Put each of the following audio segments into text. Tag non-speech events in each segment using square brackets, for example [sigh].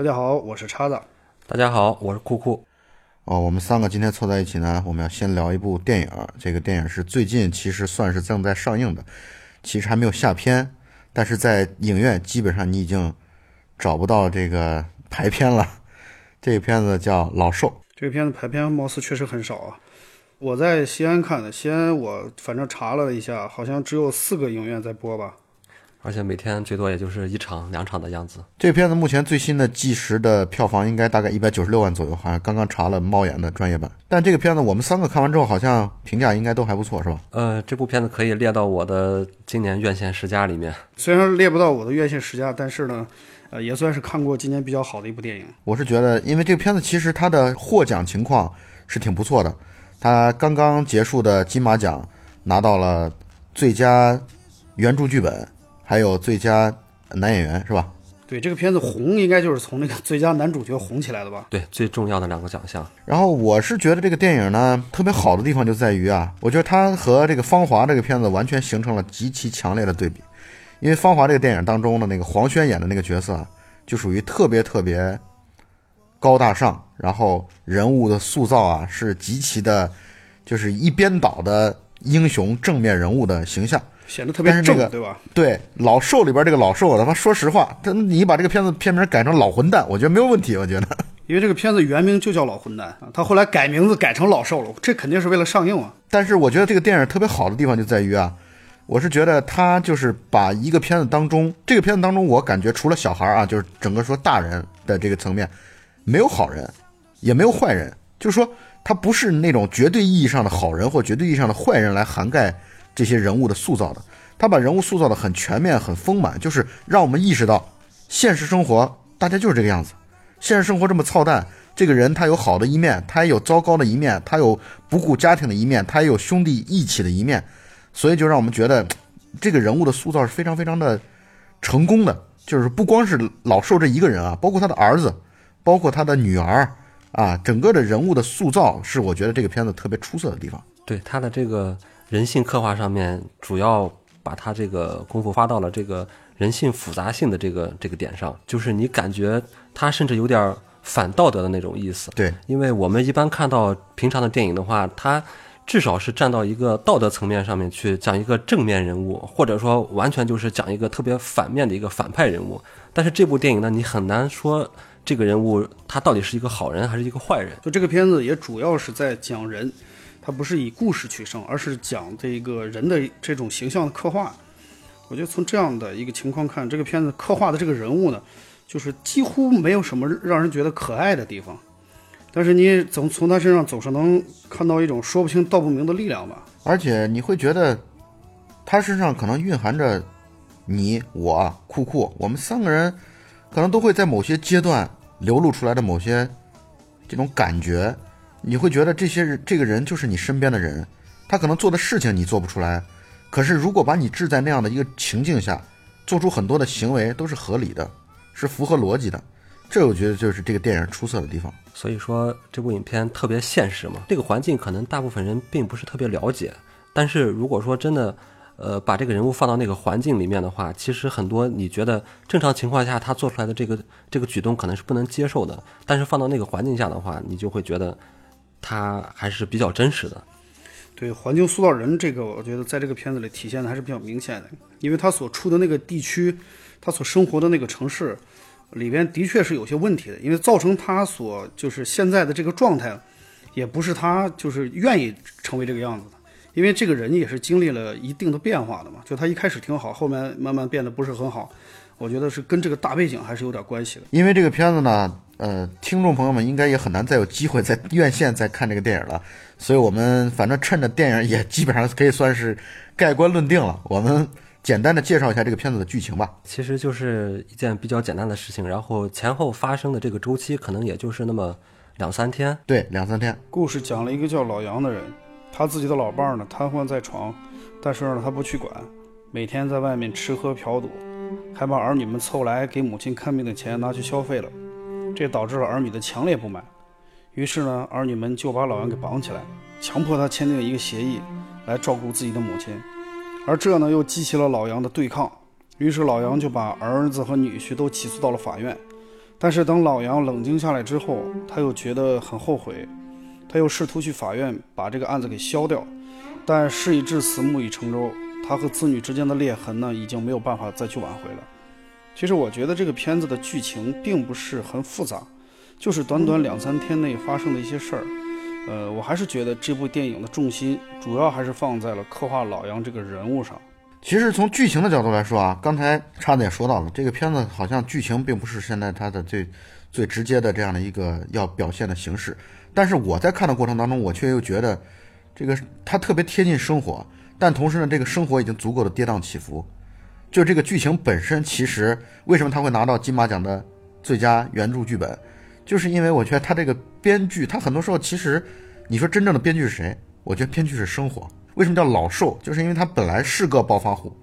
大家好，我是叉子。大家好，我是酷酷。哦，我们三个今天凑在一起呢，我们要先聊一部电影。这个电影是最近其实算是正在上映的，其实还没有下片，但是在影院基本上你已经找不到这个排片了。[laughs] 这个片子叫《老兽》。这个片子排片貌似确实很少啊。我在西安看的，西安我反正查了一下，好像只有四个影院在播吧。而且每天最多也就是一场两场的样子。这个片子目前最新的计时的票房应该大概一百九十六万左右，好像刚刚查了猫眼的专业版。但这个片子我们三个看完之后，好像评价应该都还不错，是吧？呃，这部片子可以列到我的今年院线十佳里面。虽然列不到我的院线十佳，但是呢，呃，也算是看过今年比较好的一部电影。我是觉得，因为这个片子其实它的获奖情况是挺不错的。它刚刚结束的金马奖拿到了最佳原著剧本。还有最佳男演员是吧？对，这个片子红应该就是从那个最佳男主角红起来的吧？对，最重要的两个奖项。然后我是觉得这个电影呢，特别好的地方就在于啊，我觉得它和这个《芳华》这个片子完全形成了极其强烈的对比。因为《芳华》这个电影当中的那个黄轩演的那个角色，就属于特别特别高大上，然后人物的塑造啊是极其的，就是一边倒的英雄正面人物的形象。显得特别正，对吧？对老兽里边这个老兽，他妈说实话，他你把这个片子片名改成老混蛋，我觉得没有问题。我觉得，[laughs] 因为这个片子原名就叫老混蛋啊，他后来改名字改成老兽了，这肯定是为了上映啊。但是我觉得这个电影特别好的地方就在于啊，我是觉得他就是把一个片子当中，这个片子当中，我感觉除了小孩啊，就是整个说大人的这个层面，没有好人，也没有坏人，就是说他不是那种绝对意义上的好人或绝对意义上的坏人来涵盖。这些人物的塑造的，他把人物塑造的很全面、很丰满，就是让我们意识到，现实生活大家就是这个样子。现实生活这么操蛋，这个人他有好的一面，他也有糟糕的一面，他有不顾家庭的一面，他也有兄弟义气的一面。所以就让我们觉得，这个人物的塑造是非常非常的成功的。就是不光是老寿这一个人啊，包括他的儿子，包括他的女儿啊，整个的人物的塑造是我觉得这个片子特别出色的地方。对他的这个。人性刻画上面，主要把他这个功夫花到了这个人性复杂性的这个这个点上，就是你感觉他甚至有点反道德的那种意思。对，因为我们一般看到平常的电影的话，他至少是站到一个道德层面上面去讲一个正面人物，或者说完全就是讲一个特别反面的一个反派人物。但是这部电影呢，你很难说这个人物他到底是一个好人还是一个坏人。就这个片子也主要是在讲人。它不是以故事取胜，而是讲这个人的这种形象的刻画。我觉得从这样的一个情况看，这个片子刻画的这个人物呢，就是几乎没有什么让人觉得可爱的地方。但是你总从他身上总是能看到一种说不清道不明的力量吧。而且你会觉得，他身上可能蕴含着你、我、酷酷，我们三个人可能都会在某些阶段流露出来的某些这种感觉。你会觉得这些人，这个人就是你身边的人，他可能做的事情你做不出来，可是如果把你置在那样的一个情境下，做出很多的行为都是合理的，是符合逻辑的，这我觉得就是这个电影出色的地方。所以说这部影片特别现实嘛，这个环境可能大部分人并不是特别了解，但是如果说真的。呃，把这个人物放到那个环境里面的话，其实很多你觉得正常情况下他做出来的这个这个举动可能是不能接受的，但是放到那个环境下的话，你就会觉得他还是比较真实的。对，环境塑造人这个，我觉得在这个片子里体现的还是比较明显的，因为他所处的那个地区，他所生活的那个城市里边的确是有些问题的，因为造成他所就是现在的这个状态，也不是他就是愿意成为这个样子的。因为这个人也是经历了一定的变化的嘛，就他一开始挺好，后面慢慢变得不是很好，我觉得是跟这个大背景还是有点关系的。因为这个片子呢，呃，听众朋友们应该也很难再有机会在院线再看这个电影了，所以我们反正趁着电影也基本上可以算是盖棺论定了。我们简单的介绍一下这个片子的剧情吧。其实就是一件比较简单的事情，然后前后发生的这个周期可能也就是那么两三天。对，两三天。故事讲了一个叫老杨的人。他自己的老伴儿呢，瘫痪在床，但是呢，他不去管，每天在外面吃喝嫖赌，还把儿女们凑来给母亲看病的钱拿去消费了，这导致了儿女的强烈不满。于是呢，儿女们就把老杨给绑起来，强迫他签订一个协议，来照顾自己的母亲。而这呢，又激起了老杨的对抗，于是老杨就把儿子和女婿都起诉到了法院。但是等老杨冷静下来之后，他又觉得很后悔，他又试图去法院把这个案子给消掉，但事已至此，木已成舟，他和子女之间的裂痕呢，已经没有办法再去挽回了。其实我觉得这个片子的剧情并不是很复杂，就是短短两三天内发生的一些事儿。呃，我还是觉得这部电影的重心主要还是放在了刻画老杨这个人物上。其实从剧情的角度来说啊，刚才叉子也说到了，这个片子好像剧情并不是现在它的最最直接的这样的一个要表现的形式。但是我在看的过程当中，我却又觉得这个它特别贴近生活，但同时呢，这个生活已经足够的跌宕起伏。就这个剧情本身，其实为什么他会拿到金马奖的最佳原著剧本，就是因为我觉得他这个编剧，他很多时候其实你说真正的编剧是谁？我觉得编剧是生活。为什么叫老寿？就是因为他本来是个暴发户，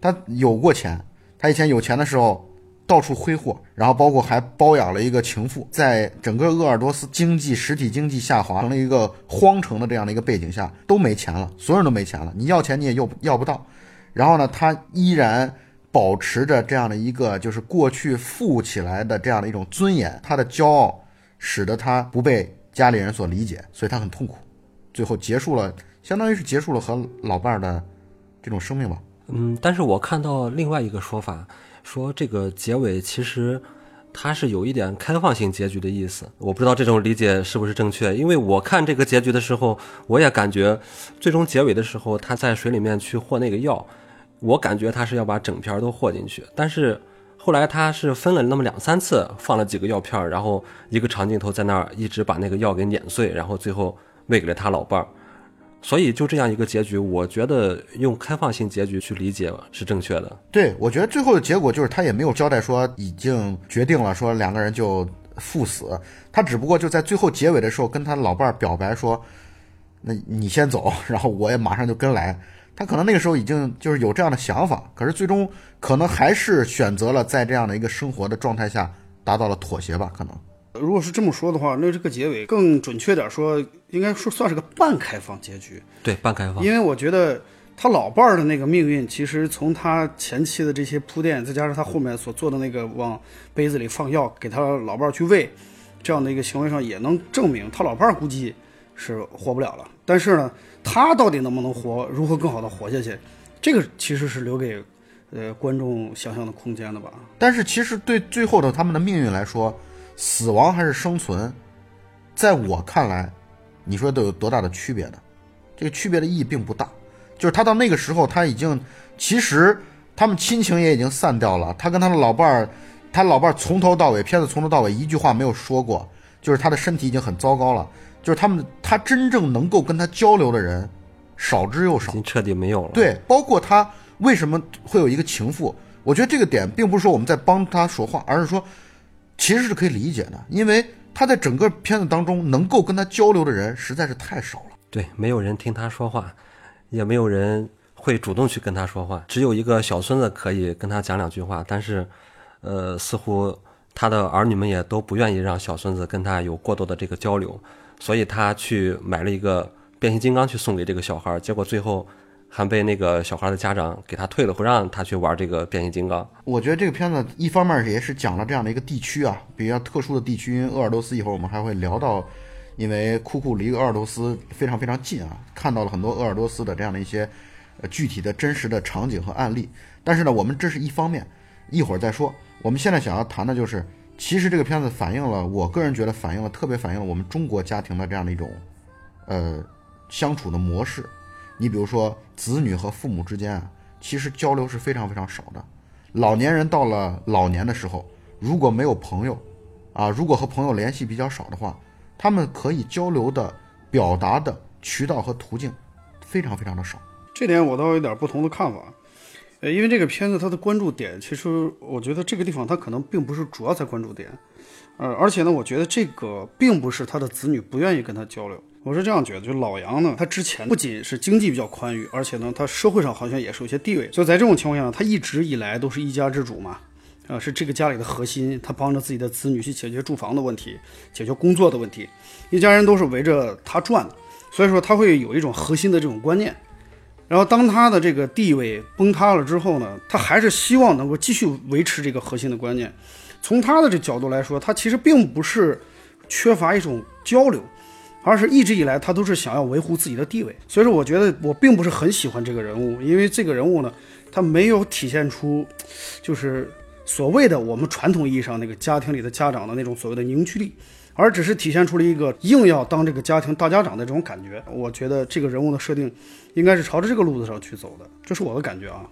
他有过钱，他以前有钱的时候到处挥霍，然后包括还包养了一个情妇，在整个鄂尔多斯经济实体经济下滑成了一个荒城的这样的一个背景下，都没钱了，所有人都没钱了，你要钱你也又要不到。然后呢，他依然保持着这样的一个就是过去富起来的这样的一种尊严，他的骄傲使得他不被家里人所理解，所以他很痛苦，最后结束了，相当于是结束了和老伴儿的这种生命吧。嗯，但是我看到另外一个说法，说这个结尾其实它是有一点开放性结局的意思，我不知道这种理解是不是正确。因为我看这个结局的时候，我也感觉最终结尾的时候，他在水里面去和那个药。我感觉他是要把整片都和进去，但是后来他是分了那么两三次，放了几个药片，然后一个长镜头在那儿一直把那个药给碾碎，然后最后喂给了他老伴儿。所以就这样一个结局，我觉得用开放性结局去理解是正确的。对，我觉得最后的结果就是他也没有交代说已经决定了说两个人就赴死，他只不过就在最后结尾的时候跟他老伴儿表白说：“那你先走，然后我也马上就跟来。”他可能那个时候已经就是有这样的想法，可是最终可能还是选择了在这样的一个生活的状态下达到了妥协吧？可能，如果是这么说的话，那这个结尾更准确点说，应该说算是个半开放结局。对，半开放。因为我觉得他老伴儿的那个命运，其实从他前期的这些铺垫，再加上他后面所做的那个往杯子里放药给他老伴儿去喂这样的一个行为上，也能证明他老伴儿估计是活不了了。但是呢？他到底能不能活？如何更好的活下去？这个其实是留给呃观众想象的空间的吧。但是其实对最后的他们的命运来说，死亡还是生存，在我看来，你说都有多大的区别呢？这个区别的意义并不大。就是他到那个时候，他已经其实他们亲情也已经散掉了。他跟他的老伴儿，他老伴儿从头到尾，片子从头到尾一句话没有说过，就是他的身体已经很糟糕了。就是他们，他真正能够跟他交流的人少之又少，已经彻底没有了。对，包括他为什么会有一个情妇，我觉得这个点并不是说我们在帮他说话，而是说其实是可以理解的，因为他在整个片子当中能够跟他交流的人实在是太少了。对，没有人听他说话，也没有人会主动去跟他说话，只有一个小孙子可以跟他讲两句话，但是，呃，似乎他的儿女们也都不愿意让小孙子跟他有过多的这个交流。所以他去买了一个变形金刚去送给这个小孩，结果最后还被那个小孩的家长给他退了，不让他去玩这个变形金刚。我觉得这个片子一方面也是讲了这样的一个地区啊，比较特殊的地区。因为鄂尔多斯一会儿我们还会聊到，因为库库离鄂尔多斯非常非常近啊，看到了很多鄂尔多斯的这样的一些呃具体的真实的场景和案例。但是呢，我们这是一方面，一会儿再说。我们现在想要谈的就是。其实这个片子反映了，我个人觉得反映了特别反映了我们中国家庭的这样的一种，呃，相处的模式。你比如说，子女和父母之间啊，其实交流是非常非常少的。老年人到了老年的时候，如果没有朋友，啊，如果和朋友联系比较少的话，他们可以交流的、表达的渠道和途径非常非常的少。这点我倒有点不同的看法。呃，因为这个片子它的关注点，其实我觉得这个地方它可能并不是主要在关注点，呃，而且呢，我觉得这个并不是他的子女不愿意跟他交流，我是这样觉得，就老杨呢，他之前不仅是经济比较宽裕，而且呢，他社会上好像也是有些地位，所以在这种情况下，他一直以来都是一家之主嘛，啊，是这个家里的核心，他帮着自己的子女去解决住房的问题，解决工作的问题，一家人都是围着他转的，所以说他会有一种核心的这种观念。然后当他的这个地位崩塌了之后呢，他还是希望能够继续维持这个核心的观念。从他的这角度来说，他其实并不是缺乏一种交流，而是一直以来他都是想要维护自己的地位。所以说，我觉得我并不是很喜欢这个人物，因为这个人物呢，他没有体现出就是所谓的我们传统意义上那个家庭里的家长的那种所谓的凝聚力。而只是体现出了一个硬要当这个家庭大家长的这种感觉。我觉得这个人物的设定应该是朝着这个路子上去走的，这是我的感觉啊。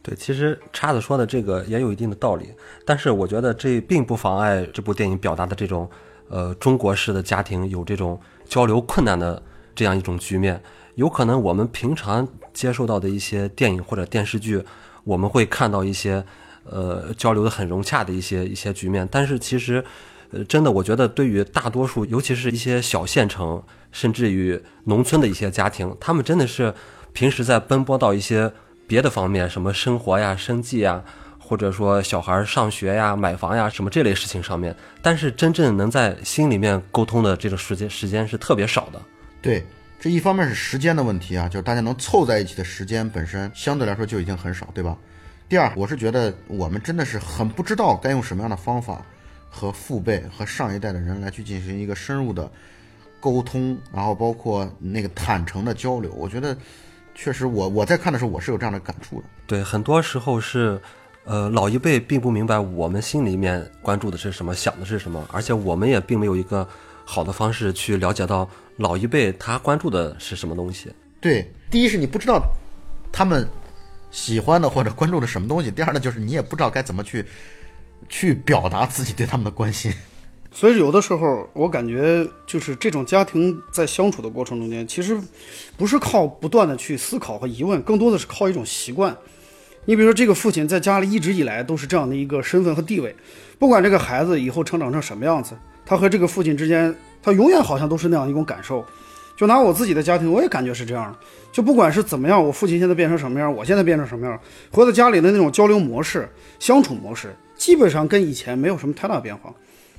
对，其实叉子说的这个也有一定的道理，但是我觉得这并不妨碍这部电影表达的这种，呃，中国式的家庭有这种交流困难的这样一种局面。有可能我们平常接受到的一些电影或者电视剧，我们会看到一些，呃，交流的很融洽的一些一些局面，但是其实。呃，真的，我觉得对于大多数，尤其是一些小县城，甚至于农村的一些家庭，他们真的是平时在奔波到一些别的方面，什么生活呀、生计呀，或者说小孩上学呀、买房呀，什么这类事情上面，但是真正能在心里面沟通的这个时间时间是特别少的。对，这一方面是时间的问题啊，就是大家能凑在一起的时间本身相对来说就已经很少，对吧？第二，我是觉得我们真的是很不知道该用什么样的方法。和父辈和上一代的人来去进行一个深入的沟通，然后包括那个坦诚的交流，我觉得确实，我我在看的时候，我是有这样的感触的。对，很多时候是，呃，老一辈并不明白我们心里面关注的是什么，想的是什么，而且我们也并没有一个好的方式去了解到老一辈他关注的是什么东西。对，第一是你不知道他们喜欢的或者关注的什么东西，第二呢，就是你也不知道该怎么去。去表达自己对他们的关心，所以有的时候我感觉就是这种家庭在相处的过程中间，其实不是靠不断的去思考和疑问，更多的是靠一种习惯。你比如说，这个父亲在家里一直以来都是这样的一个身份和地位，不管这个孩子以后成长成什么样子，他和这个父亲之间，他永远好像都是那样一种感受。就拿我自己的家庭，我也感觉是这样。就不管是怎么样，我父亲现在变成什么样，我现在变成什么样，回到家里的那种交流模式、相处模式。基本上跟以前没有什么太大变化，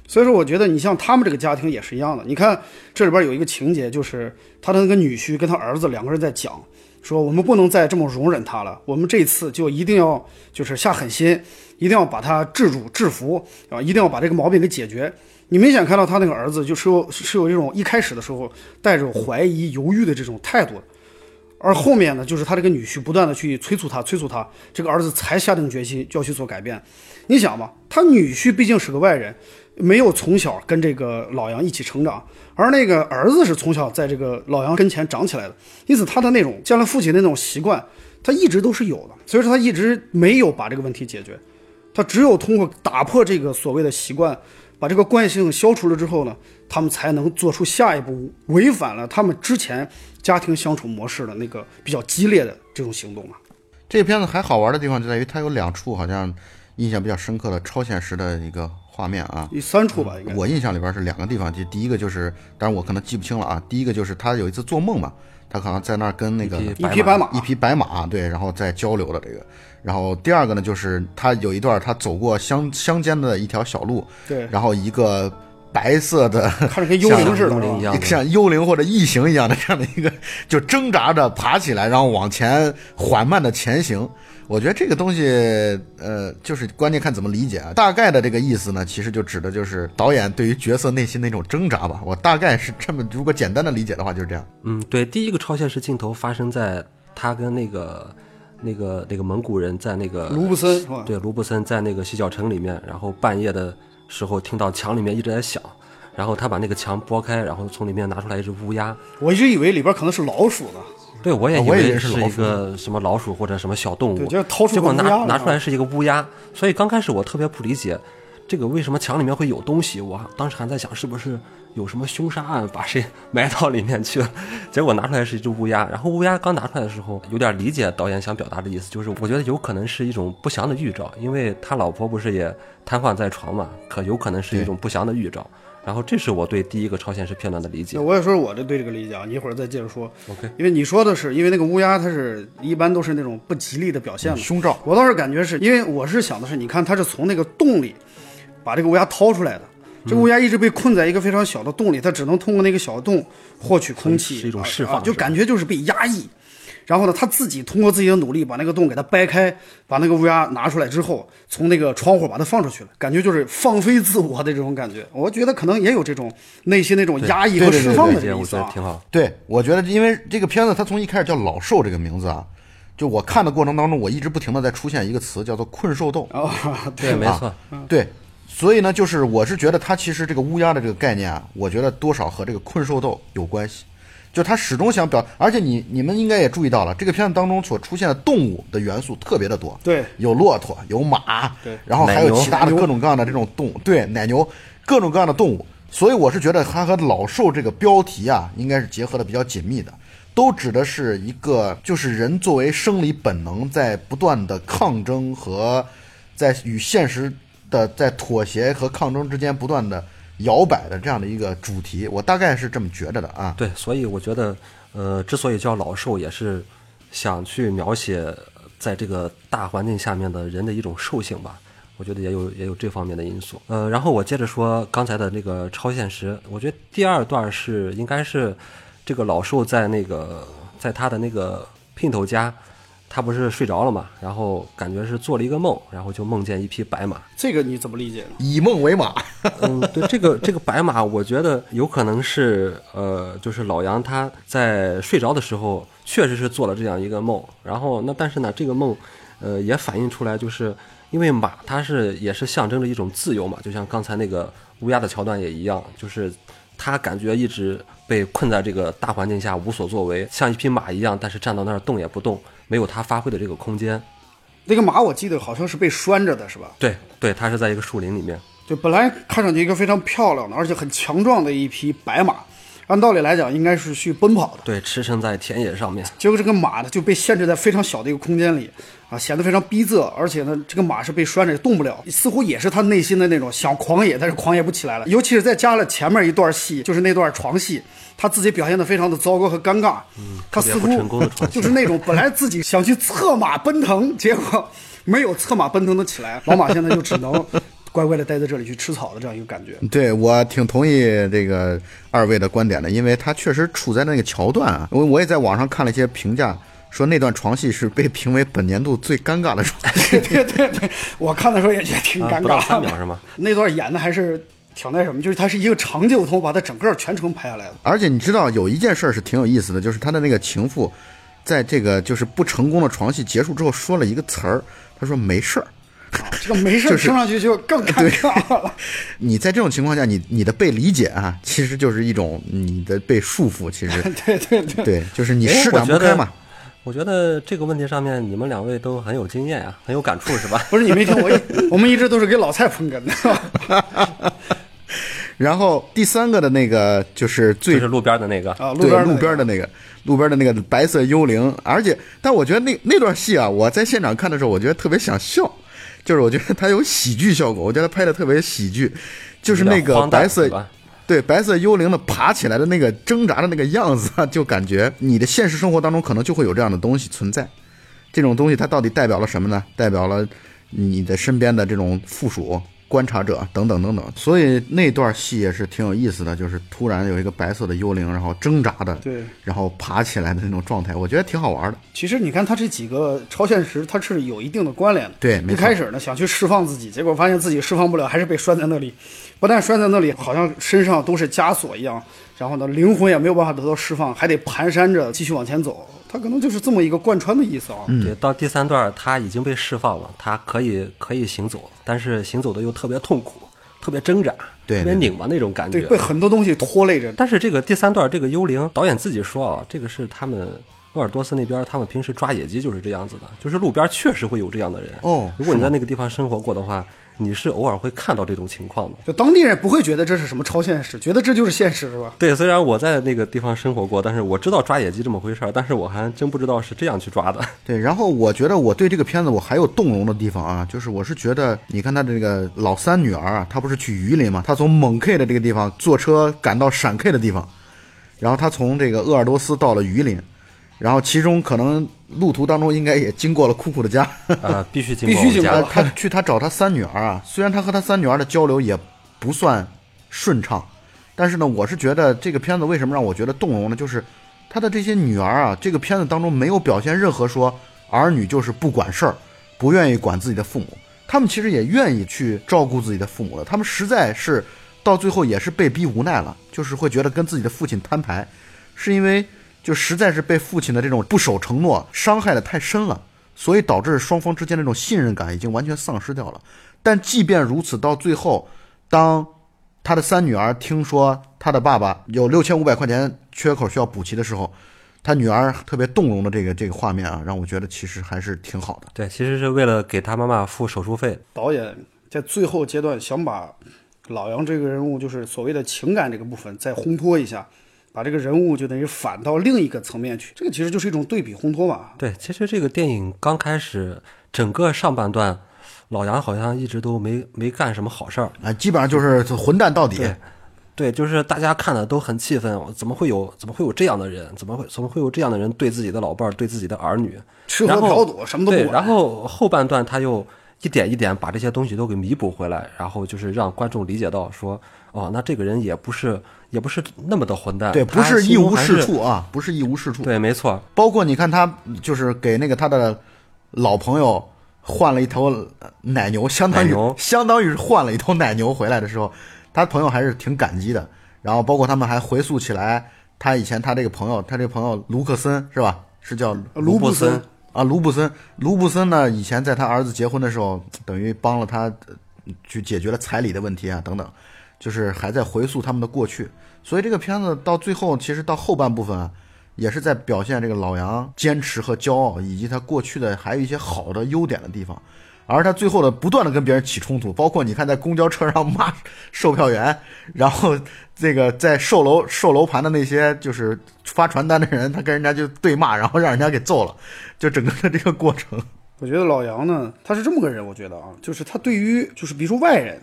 所以说我觉得你像他们这个家庭也是一样的。你看这里边有一个情节，就是他的那个女婿跟他儿子两个人在讲，说我们不能再这么容忍他了，我们这次就一定要就是下狠心，一定要把他制住制服啊，一定要把这个毛病给解决。你明显看到他那个儿子就是有是有这种一开始的时候带着怀疑犹豫的这种态度。而后面呢，就是他这个女婿不断的去催促他，催促他，这个儿子才下定决心就要去做改变。你想吧，他女婿毕竟是个外人，没有从小跟这个老杨一起成长，而那个儿子是从小在这个老杨跟前长起来的，因此他的那种见了父亲的那种习惯，他一直都是有的。所以说他一直没有把这个问题解决，他只有通过打破这个所谓的习惯。把这个惯性消除了之后呢，他们才能做出下一步违反了他们之前家庭相处模式的那个比较激烈的这种行动啊。这个片子还好玩的地方就在于它有两处好像印象比较深刻的超现实的一个画面啊。第三处吧，应该。我印象里边是两个地方，就第一个就是，当然我可能记不清了啊。第一个就是他有一次做梦嘛，他可能在那儿跟那个一匹白马，一匹白马，对，然后在交流的这个。然后第二个呢，就是他有一段他走过乡乡间的一条小路，对，然后一个白色的，[laughs] 看着跟幽灵似的，一样，像幽灵或者异形一样的这样的一个，就挣扎着爬起来，然后往前缓慢的前行。我觉得这个东西，呃，就是关键看怎么理解啊。大概的这个意思呢，其实就指的就是导演对于角色内心的一种挣扎吧。我大概是这么，如果简单的理解的话，就是这样。嗯，对，第一个超现实镜头发生在他跟那个。那个那个蒙古人在那个卢布森，对卢布森在那个洗脚城里面，然后半夜的时候听到墙里面一直在响，然后他把那个墙拨开，然后从里面拿出来一只乌鸦。我一直以为里边可能是老鼠呢。对，我也以为是一个什么老鼠或者什么小动物，结果拿拿出来是一个乌鸦。所以刚开始我特别不理解，这个为什么墙里面会有东西？我当时还在想是不是。有什么凶杀案把谁埋到里面去了？结果拿出来是一只乌鸦。然后乌鸦刚拿出来的时候，有点理解导演想表达的意思，就是我觉得有可能是一种不祥的预兆，因为他老婆不是也瘫痪在床嘛，可有可能是一种不祥的预兆。然后这是我对第一个超现实片段的理解。我也说我的对这个理解啊，你一会儿再接着说。OK，因为你说的是，因为那个乌鸦它是一般都是那种不吉利的表现嘛，凶兆。我倒是感觉是因为我是想的是，你看它是从那个洞里把这个乌鸦掏出来的。这个乌鸦一直被困在一个非常小的洞里，它只能通过那个小洞获取空气，是一种释放，就感觉就是被压抑。然后呢，他自己通过自己的努力把那个洞给它掰开，把那个乌鸦拿出来之后，从那个窗户把它放出去了，感觉就是放飞自我的这种感觉。我觉得可能也有这种内心那种压抑和释放的这种意思啊。对，我觉得因为这个片子它从一开始叫老兽这个名字啊，就我看的过程当中，我一直不停的在出现一个词叫做困兽斗。哦，对，没错。对，所以呢，就是我是觉得它其实这个乌鸦的这个概念啊，我觉得多少和这个困兽斗有关系。就他始终想表，而且你你们应该也注意到了，这个片子当中所出现的动物的元素特别的多。对有骆驼，有马，对然后还有其他的各种各样的这种动物，对，奶牛，各种各样的动物。所以我是觉得它和老兽这个标题啊，应该是结合的比较紧密的，都指的是一个就是人作为生理本能在不断的抗争和在与现实的在妥协和抗争之间不断的摇摆的这样的一个主题，我大概是这么觉着的啊。对，所以我觉得，呃，之所以叫老兽，也是想去描写在这个大环境下面的人的一种兽性吧。我觉得也有也有这方面的因素。呃，然后我接着说刚才的那个超现实，我觉得第二段是应该是这个老兽在那个在他的那个姘头家，他不是睡着了嘛，然后感觉是做了一个梦，然后就梦见一匹白马。这个你怎么理解呢？以梦为马，嗯，对这个这个白马，我觉得有可能是呃，就是老杨他在睡着的时候，确实是做了这样一个梦。然后那但是呢，这个梦，呃，也反映出来，就是因为马它是也是象征着一种自由嘛，就像刚才那个乌鸦的桥段也一样，就是他感觉一直被困在这个大环境下无所作为，像一匹马一样，但是站到那儿动也不动，没有他发挥的这个空间。那个马我记得好像是被拴着的，是吧？对对，它是在一个树林里面。对本来看上去一个非常漂亮的，而且很强壮的一匹白马，按道理来讲应该是去奔跑的，对，驰骋在田野上面。结果这个马呢就被限制在非常小的一个空间里，啊，显得非常逼仄，而且呢，这个马是被拴着动不了，似乎也是他内心的那种想狂野，但是狂野不起来了。尤其是再加了前面一段戏，就是那段床戏，他自己表现得非常的糟糕和尴尬，嗯，他似乎就是那种本来自己想去策马奔腾，结果没有策马奔腾的起来，老马现在就只能乖乖的待在这里去吃草的这样一个感觉。对我挺同意这个二位的观点的，因为他确实处在那个桥段啊。我我也在网上看了一些评价，说那段床戏是被评为本年度最尴尬的床戏。[laughs] 对对对，我看的时候也觉得挺啊，尴不到尬的。三秒是吗？那段演的还是挺那什么，就是它是一个长镜头把它整个全程拍下来的。而且你知道有一件事儿是挺有意思的，就是他的那个情妇，在这个就是不成功的床戏结束之后说了一个词儿，他说没事儿。这个没事听上去就更尴尬了。[laughs] 你在这种情况下，你你的被理解啊，其实就是一种你的被束缚，其实 [laughs] 对对对，对，就是你哎施展我觉得不开嘛。我觉得这个问题上面，你们两位都很有经验啊，很有感触是吧？不是你没听我一，[laughs] 我们一直都是给老蔡捧哏的。然后第三个的那个就是最就是路边的那个，啊，路边路边的那个路边的那个白色幽灵，而且但我觉得那那段戏啊，我在现场看的时候，我觉得特别想笑，就是我觉得它有喜剧效果，我觉得拍的特别喜剧，就是那个白色对白色幽灵的爬起来的那个挣扎的那个样子啊，就感觉你的现实生活当中可能就会有这样的东西存在。这种东西它到底代表了什么呢？代表了你的身边的这种附属、观察者等等等等。所以那段戏也是挺有意思的，就是突然有一个白色的幽灵，然后挣扎的，对，然后爬起来的那种状态，我觉得挺好玩的。其实你看他这几个超现实，它是有一定的关联的。对没一开始呢想去释放自己，结果发现自己释放不了，还是被拴在那里。不但拴在那里，好像身上都是枷锁一样，然后呢灵魂也没有办法得到释放，还得蹒跚着继续往前走。他可能就是这么一个贯穿的意思啊。嗯对，到第三段他已经被释放了，他可以可以行走，但是行走的又特别痛苦，特别挣扎，特别拧巴那种感对，觉。被很多东西拖累着。但是这个第三段这个幽灵导演自己说啊，这个是他们鄂尔多斯那边他们平时抓野鸡就是这样子的，就是路边确实会有这样的人。哦如果你在那个地方生活过的话，你是偶尔会看到这种情况的。就当地人不会觉得这是什么超现实，觉得这就是现实，是吧？对，虽然我在那个地方生活过，但是我知道抓野鸡这么回事儿，但是我还真不知道是这样去抓的。对，然后我觉得我对这个片子我还有动容的地方啊，就是我是觉得，你看他这个老三女儿啊，她不是去榆林嘛，她从蒙 K 的这个地方坐车赶到陕 K 的地方，然后她从这个鄂尔多斯到了榆林，然后其中可能路途当中应该也经过了酷酷的家，[laughs] 啊，必须经过必须经过。他去他找他三女儿啊，虽然他和他三女儿的交流也不算顺畅，但是呢，我是觉得这个片子为什么让我觉得动容呢？就是他的这些女儿啊，这个片子当中没有表现任何说儿女就是不管事儿，不愿意管自己的父母，他们其实也愿意去照顾自己的父母的，他们实在是到最后也是被逼无奈了，就是会觉得跟自己的父亲摊牌，是因为就实在是被父亲的这种不守承诺伤害的太深了，所以导致双方之间那种信任感已经完全丧失掉了。但即便如此，到最后，当他的三女儿听说他的爸爸有六千五百块钱缺口需要补齐的时候，他女儿特别动容的这个这个画面啊，让我觉得其实还是挺好的。对，其实是为了给他妈妈付手术费。导演在最后阶段想把老杨这个人物，就是所谓的情感这个部分再烘托一下，把这个人物就等于反到另一个层面去。这个其实就是一种对比烘托吧。对，其实这个电影刚开始，整个上半段，老杨好像一直都没没干什么好事儿。啊，基本上就是混蛋到底。对，对，就是大家看的都很气愤，怎么会有怎么会有这样的人？怎么会怎么会有这样的人对自己的老伴儿、对自己的儿女？吃喝然后嫖赌什么都不。然后后半段他又一点一点把这些东西都给弥补回来，然后就是让观众理解到说，哦，那这个人也不是也不是那么的混蛋，对，不是一无是。处啊，不是一无是处。对，没错，包括你看他就是给那个他的老朋友换了一头奶牛，相当于相当于是换了一头奶牛回来的时候，他朋友还是挺感激的。然后包括他们还回溯起来，他以前他这个朋友，他这个朋友卢克森是吧？是叫卢布森森啊，卢布森，卢布森呢，以前在他儿子结婚的时候，等于帮了他呃去解决了彩礼的问题啊，等等，就是还在回溯他们的过去。所以这个片子到最后，其实到后半部分，也是在表现这个老杨坚持和骄傲，以及他过去的还有一些好的优点的地方。而他最后的不断的跟别人起冲突，包括你看在公交车上骂售票员，然后这个在售楼售楼盘的那些就是发传单的人，他跟人家就对骂，然后让人家给揍了，就整个的这个过程。我觉得老杨呢，他是这么个人，我觉得啊，就是他对于就是比如说外人，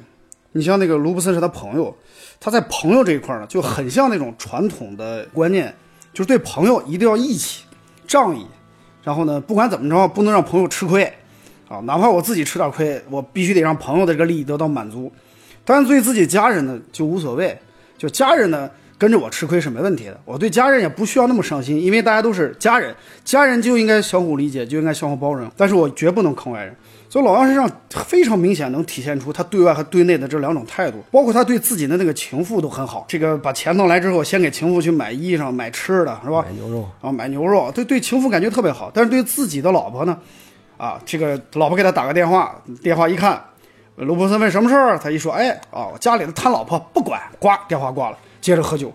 你像那个卢布森是他朋友，他在朋友这一块呢，就很像那种传统的观念，就是对朋友一定要义气、仗义，然后呢，不管怎么着，不能让朋友吃亏，啊，哪怕我自己吃点亏，我必须得让朋友的这个利益得到满足。但是对自己家人呢，就无所谓，就家人呢跟着我吃亏是没问题的，我对家人也不需要那么上心，因为大家都是家人，家人就应该相互理解，就应该相互包容。但是我绝不能坑外人。所以老杨身上非常明显能体现出他对外和对内的这两种态度，包括他对自己的那个情妇都很好。这个把钱弄来之后，先给情妇去买衣裳、买吃的，是吧？买牛肉，啊，买牛肉，对对情妇感觉特别好。但是对自己的老婆呢，啊，这个老婆给他打个电话，电话一看，卢伯森问什么事儿，他一说，哎，啊，我家里的贪老婆不管，呱，电话挂了，接着喝酒。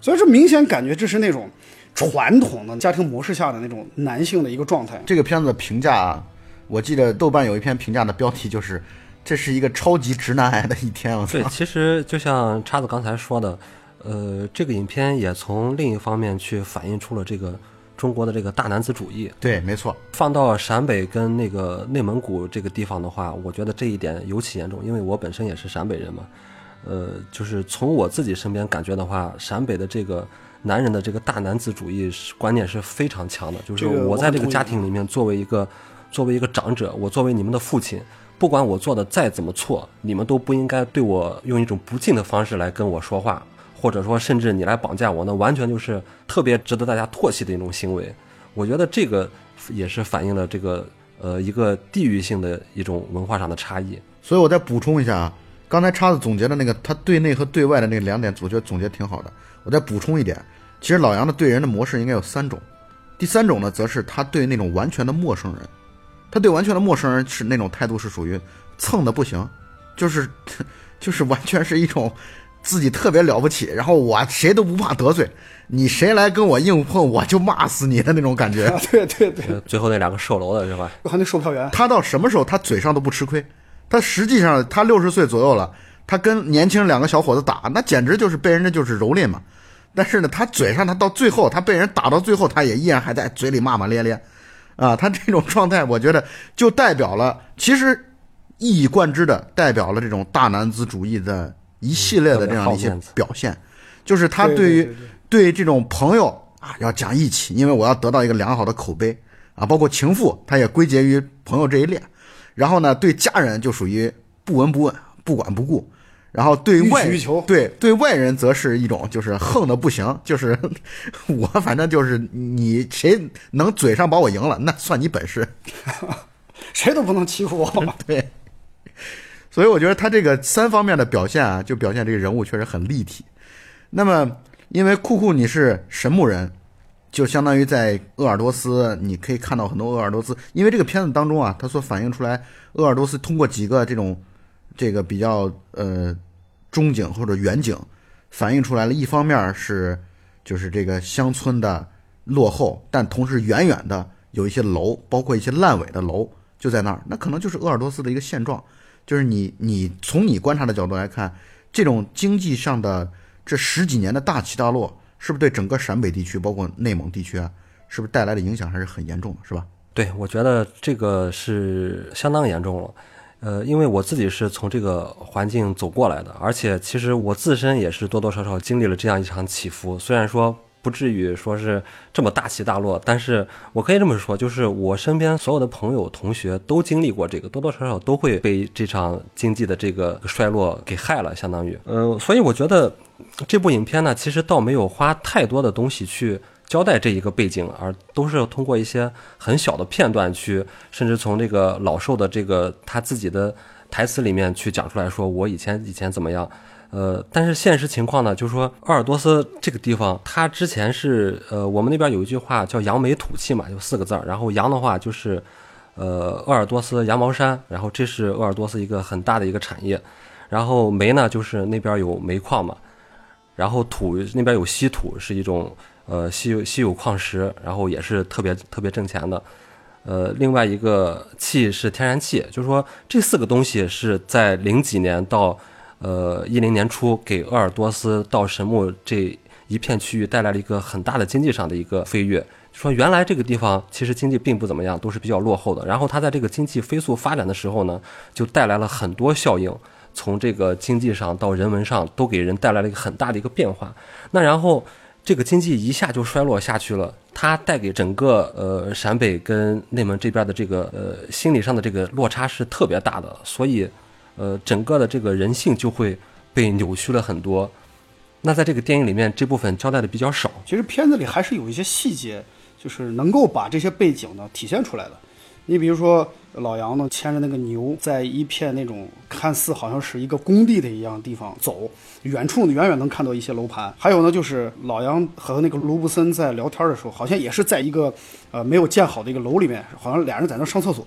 所以这明显感觉这是那种传统的家庭模式下的那种男性的一个状态。这个片子的评价啊，我记得豆瓣有一篇评价的标题就是“这是一个超级直男癌的一天”。我操对，其实就像叉子刚才说的，呃，这个影片也从另一方面去反映出了这个中国的这个大男子主义。对，没错，放到陕北跟那个内蒙古这个地方的话，我觉得这一点尤其严重，因为我本身也是陕北人嘛。呃，就是从我自己身边感觉的话，陕北的这个男人的这个大男子主义观念是非常强的。就是我在这个家庭里面，作为一个作为一个长者，我作为你们的父亲，不管我做的再怎么错，你们都不应该对我用一种不敬的方式来跟我说话，或者说甚至你来绑架我，那完全就是特别值得大家唾弃的一种行为。我觉得这个也是反映了这个呃一个地域性的一种文化上的差异。所以我再补充一下啊，刚才叉子总结的那个他对内和对外的那两点，我觉得总结挺好的。我再补充一点，其实老杨的对人的模式应该有三种，第三种呢，则是他对那种完全的陌生人，他对完全的陌生人是那种态度是属于蹭的不行，就是 [laughs] 就是完全是一种自己特别了不起，然后我谁都不怕得罪，你谁来跟我硬碰，我就骂死你的那种感觉。[laughs] 啊，对对对，呃 [laughs] 最后那两个售楼的是吧？还那售票员，他到什么时候他嘴上都不吃亏，他实际上他六十岁左右了，他跟年轻两个小伙子打，那简直就是被人家就是蹂躏嘛。但是呢，他嘴上他到最后，他被人打到最后，他也依然还在嘴里骂骂咧咧，啊，他这种状态，我觉得就代表了，其实一以贯之的代表了这种大男子主义的一系列的这样的一些表现，就是他对对于对这种朋友啊要讲义气，因为我要得到一个良好的口碑啊，包括情妇，他也归结于朋友这一列。然后呢，对家人就属于不闻不问、不管不顾。然后对予外对对外人则是一种就是横的不行，[laughs] 就是我反正就是你谁能嘴上把我赢了，那算你本事。[laughs] 谁都不能欺负我。[laughs] 对，所以我觉得他这个三方面的表现啊，就表现这个人物确实很立体。那么，因为库库你是神木人，就相当于在鄂尔多斯，你可以看到很多鄂尔多斯。因为这个片子当中啊，它所反映出来鄂尔多斯通过几个这种这个比较呃中景或者远景，反映出来了。一方面是就是这个乡村的落后，但同时远远的有一些楼，包括一些烂尾的楼就在那儿，那可能就是鄂尔多斯的一个现状。就是你你从你观察的角度来看，这种经济上的这十几年的大起大落，是不是对整个陕北地区，包括内蒙地区啊，是不是带来的影响还是很严重的，是吧？对，我觉得这个是相当严重了。呃，因为我自己是从这个环境走过来的，而且其实我自身也是多多少少经历了这样一场起伏。虽然说不至于说是这么大起大落，但是我可以这么说，就是我身边所有的朋友、同学都经历过这个，多多少少都会被这场经济的这个衰落给害了，相当于。呃，所以我觉得这部影片呢，其实倒没有花太多的东西去。交代这一个背景，而都是通过一些很小的片段去，甚至从这个老寿的这个他自己的台词里面去讲出来说，我以前以前怎么样，呃，但是现实情况呢，就是说鄂尔多斯这个地方，它之前是呃，我们那边有一句话叫扬眉吐气嘛，就四个字儿，然后扬的话就是呃鄂尔多斯羊毛衫，然后这是鄂尔多斯一个很大的一个产业，然后煤呢就是那边有煤矿嘛，然后土那边有稀土，是一种。呃，稀有稀有矿石，然后也是特别特别挣钱的。呃，另外一个气是天然气，就是说这四个东西是在零几年到呃一零年初，给鄂尔多斯到神木这一片区域带来了一个很大的经济上的一个飞跃。说原来这个地方其实经济并不怎么样，都是比较落后的。然后它在这个经济飞速发展的时候呢，就带来了很多效应，从这个经济上到人文上都给人带来了一个很大的一个变化。那然后。这个经济一下就衰落下去了，它带给整个呃陕北跟内蒙这边的这个呃心理上的这个落差是特别大的，所以呃整个的这个人性就会被扭曲了很多。那在这个电影里面，这部分交代的比较少。其实片子里还是有一些细节，就是能够把这些背景呢体现出来的。你比如说，老杨呢牵着那个牛，在一片那种看似好像是一个工地的一样地方走，远处远远能看到一些楼盘。还有呢，就是老杨和那个卢布森在聊天的时候，好像也是在一个呃没有建好的一个楼里面，好像俩人在那上厕所，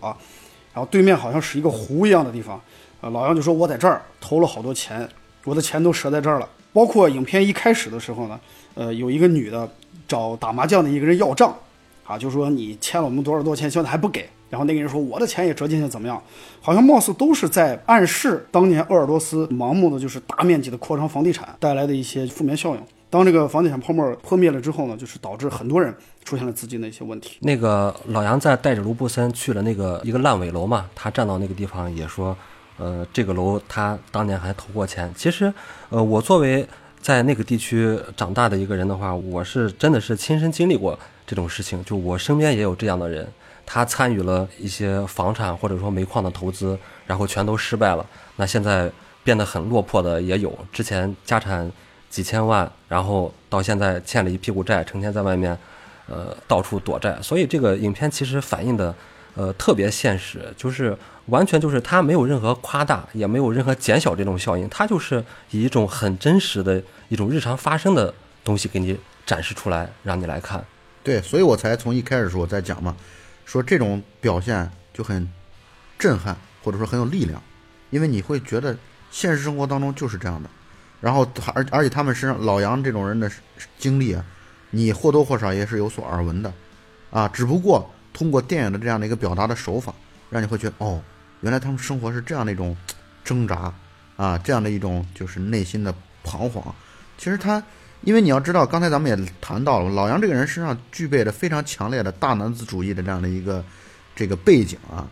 然后对面好像是一个湖一样的地方。呃，老杨就说：“我在这儿投了好多钱，我的钱都折在这儿了。”包括影片一开始的时候呢，呃，有一个女的找打麻将的一个人要账，啊，就说你欠了我们多少多少钱，现在还不给。然后那个人说：“我的钱也折进去，怎么样？好像貌似都是在暗示当年鄂尔多斯盲目的就是大面积的扩张房地产带来的一些负面效应。当这个房地产泡沫破灭了之后呢，就是导致很多人出现了资金的一些问题。那个老杨在带着卢布森去了那个一个烂尾楼嘛，他站到那个地方也说，呃，这个楼他当年还投过钱。其实，呃，我作为在那个地区长大的一个人的话，我是真的是亲身经历过这种事情，就我身边也有这样的人。”他参与了一些房产或者说煤矿的投资，然后全都失败了。那现在变得很落魄的也有，之前家产几千万，然后到现在欠了一屁股债，成天在外面，呃，到处躲债。所以这个影片其实反映的，呃，特别现实，就是完全就是他没有任何夸大，也没有任何减小这种效应，他就是以一种很真实的一种日常发生的东西给你展示出来，让你来看。对，所以我才从一开始时候在讲嘛。说这种表现就很震撼，或者说很有力量，因为你会觉得现实生活当中就是这样的。然后，而而且他们身上老杨这种人的经历啊，你或多或少也是有所耳闻的，啊，只不过通过电影的这样的一个表达的手法，让你会觉得哦，原来他们生活是这样的一种挣扎啊，这样的一种就是内心的彷徨。其实他。因为你要知道，刚才咱们也谈到了，老杨这个人身上具备着非常强烈的大男子主义的这样的一个这个背景啊。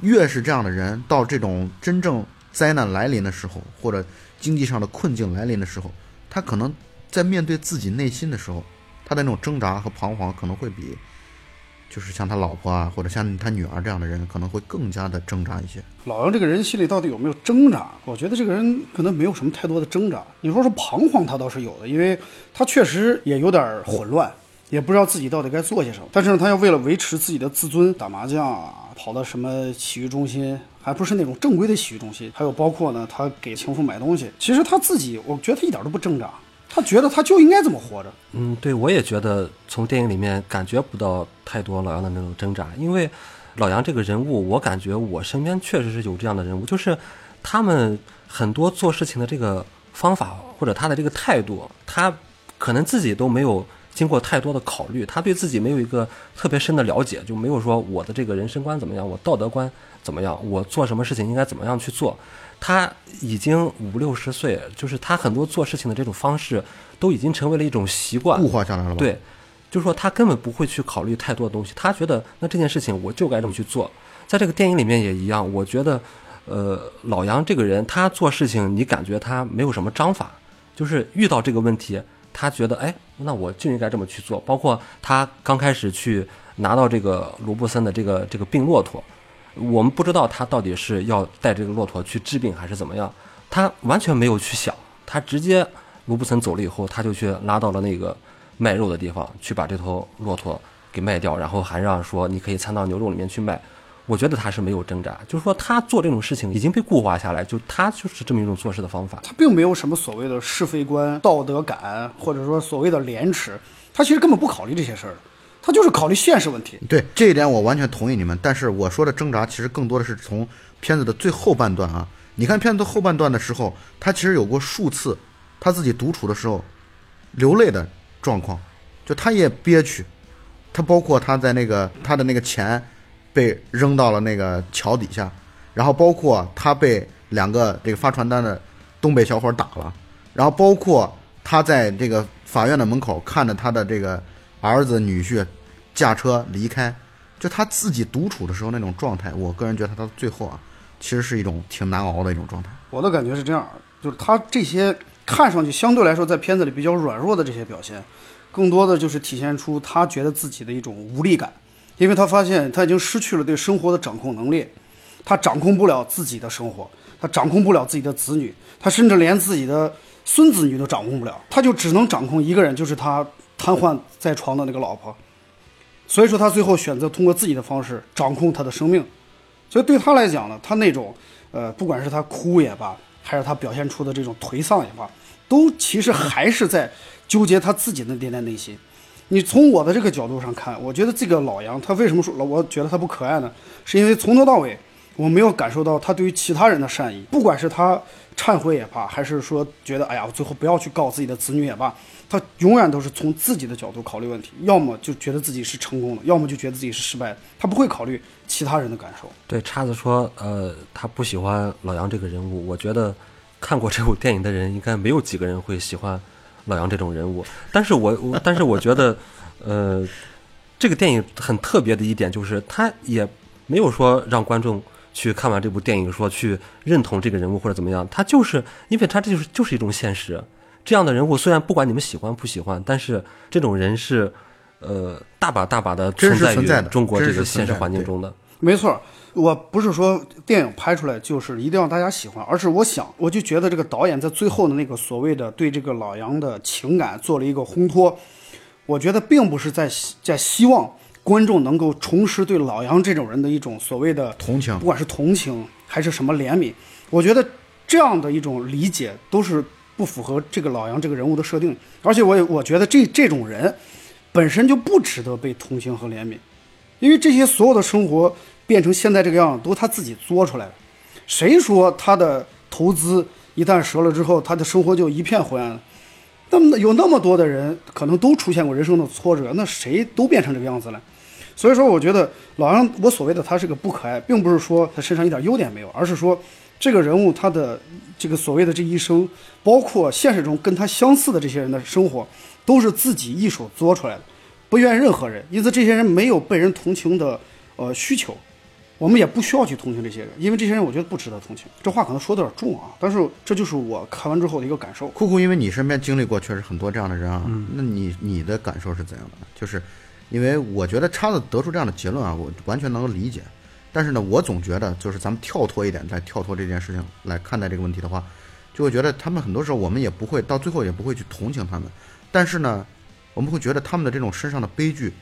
越是这样的人，到这种真正灾难来临的时候，或者经济上的困境来临的时候，他可能在面对自己内心的时候，他的那种挣扎和彷徨，可能会比就是像他老婆啊，或者像他女儿这样的人，可能会更加的挣扎一些。老杨这个人心里到底有没有挣扎？我觉得这个人可能没有什么太多的挣扎。你说说彷徨，他倒是有的，因为他确实也有点混乱，也不知道自己到底该做些什么。但是呢，他要为了维持自己的自尊，打麻将啊，跑到什么洗浴中心，还不是那种正规的洗浴中心，还有包括呢，他给情妇买东西。其实他自己，我觉得他一点都不挣扎。他觉得他就应该这么活着。嗯，对，我也觉得从电影里面感觉不到太多老杨的那种挣扎，因为老杨这个人物，我感觉我身边确实是有这样的人物，就是他们很多做事情的这个方法或者他的这个态度，他可能自己都没有经过太多的考虑，他对自己没有一个特别深的了解，就没有说我的这个人生观怎么样，我道德观怎么样，我做什么事情应该怎么样去做。他已经五六十岁，就是他很多做事情的这种方式都已经成为了一种习惯，固化下来了吧？对，就是说他根本不会去考虑太多的东西，他觉得那这件事情我就该这么去做。在这个电影里面也一样，我觉得，呃，老杨这个人他做事情，你感觉他没有什么章法，就是遇到这个问题，他觉得哎，那我就应该这么去做。包括他刚开始去拿到这个罗布森的这个这个病骆驼。我们不知道他到底是要带这个骆驼去治病还是怎么样，他完全没有去想，他直接卢布森走了以后，他就去拉到了那个卖肉的地方去把这头骆驼给卖掉，然后还让说你可以掺到牛肉里面去卖。我觉得他是没有挣扎，就是说他做这种事情已经被固化下来，就他就是这么一种做事的方法。他并没有什么所谓的是非观、道德感，或者说所谓的廉耻，他其实根本不考虑这些事儿。他就是考虑现实问题，对这一点我完全同意你们。但是我说的挣扎，其实更多的是从片子的最后半段啊。你看片子后半段的时候，他其实有过数次他自己独处的时候流泪的状况，就他也憋屈。他包括他在那个他的那个钱被扔到了那个桥底下，然后包括他被两个这个发传单的东北小伙打了，然后包括他在这个法院的门口看着他的这个儿子女婿。驾车离开，就他自己独处的时候那种状态，我个人觉得他到最后啊，其实是一种挺难熬的一种状态。我的感觉是这样，就是他这些看上去相对来说在片子里比较软弱的这些表现，更多的就是体现出他觉得自己的一种无力感，因为他发现他已经失去了对生活的掌控能力，他掌控不了自己的生活，他掌控不了自己的子女，他甚至连自己的孙子女都掌控不了，他就只能掌控一个人，就是他瘫痪在床的那个老婆。所以说，他最后选择通过自己的方式掌控他的生命。所以对他来讲呢，他那种，呃，不管是他哭也罢，还是他表现出的这种颓丧也罢，都其实还是在纠结他自己的那点内心。你从我的这个角度上看，我觉得这个老杨他为什么说老我觉得他不可爱呢？是因为从头到尾我没有感受到他对于其他人的善意，不管是他忏悔也罢，还是说觉得哎呀，我最后不要去告自己的子女也罢。他永远都是从自己的角度考虑问题，要么就觉得自己是成功的，要么就觉得自己是失败的。他不会考虑其他人的感受。对，叉子说，呃，他不喜欢老杨这个人物。我觉得看过这部电影的人，应该没有几个人会喜欢老杨这种人物。但是我，我但是我觉得，[laughs] 呃，这个电影很特别的一点就是，他也没有说让观众去看完这部电影说去认同这个人物或者怎么样。他就是因为他这就是就是一种现实。这样的人物虽然不管你们喜欢不喜欢，但是这种人是，呃，大把大把的存在于中国这个现实环境中的。没错，我不是说电影拍出来就是一定要大家喜欢，而是我想，我就觉得这个导演在最后的那个所谓的对这个老杨的情感做了一个烘托，我觉得并不是在在希望观众能够重拾对老杨这种人的一种所谓的同情，不管是同情还是什么怜悯，我觉得这样的一种理解都是。不符合这个老杨这个人物的设定，而且我也我觉得这这种人本身就不值得被同情和怜悯，因为这些所有的生活变成现在这个样子都是他自己作出来的。谁说他的投资一旦折了之后，他的生活就一片灰暗？那么有那么多的人可能都出现过人生的挫折，那谁都变成这个样子了？所以说，我觉得老杨我所谓的他是个不可爱，并不是说他身上一点优点没有，而是说。这个人物他的这个所谓的这一生，包括现实中跟他相似的这些人的生活，都是自己一手做出来的，不怨任何人，因此这些人没有被人同情的呃需求，我们也不需要去同情这些人，因为这些人我觉得不值得同情。这话可能说的有点重啊，但是这就是我看完之后的一个感受。酷酷，因为你身边经历过确实很多这样的人啊，那你你的感受是怎样的？就是因为我觉得叉子得出这样的结论啊，我完全能够理解。但是呢，我总觉得就是咱们跳脱一点，再跳脱这件事情来看待这个问题的话，就会觉得他们很多时候我们也不会到最后也不会去同情他们，但是呢，我们会觉得他们的这种身上的悲剧，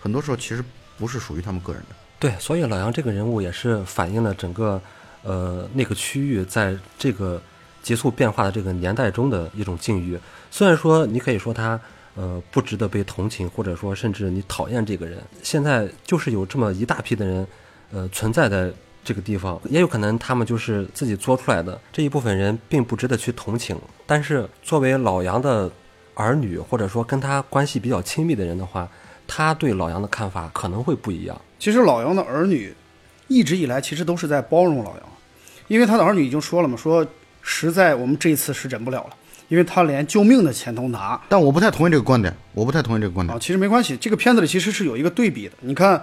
很多时候其实不是属于他们个人的。对，所以老杨这个人物也是反映了整个呃那个区域在这个急速变化的这个年代中的一种境遇。虽然说你可以说他呃不值得被同情，或者说甚至你讨厌这个人，现在就是有这么一大批的人。呃，存在的这个地方，也有可能他们就是自己作出来的这一部分人，并不值得去同情。但是作为老杨的儿女，或者说跟他关系比较亲密的人的话，他对老杨的看法可能会不一样。其实老杨的儿女一直以来其实都是在包容老杨，因为他的儿女已经说了嘛，说实在我们这一次是忍不了了，因为他连救命的钱都拿。但我不太同意这个观点，我不太同意这个观点。啊，其实没关系，这个片子里其实是有一个对比的，你看。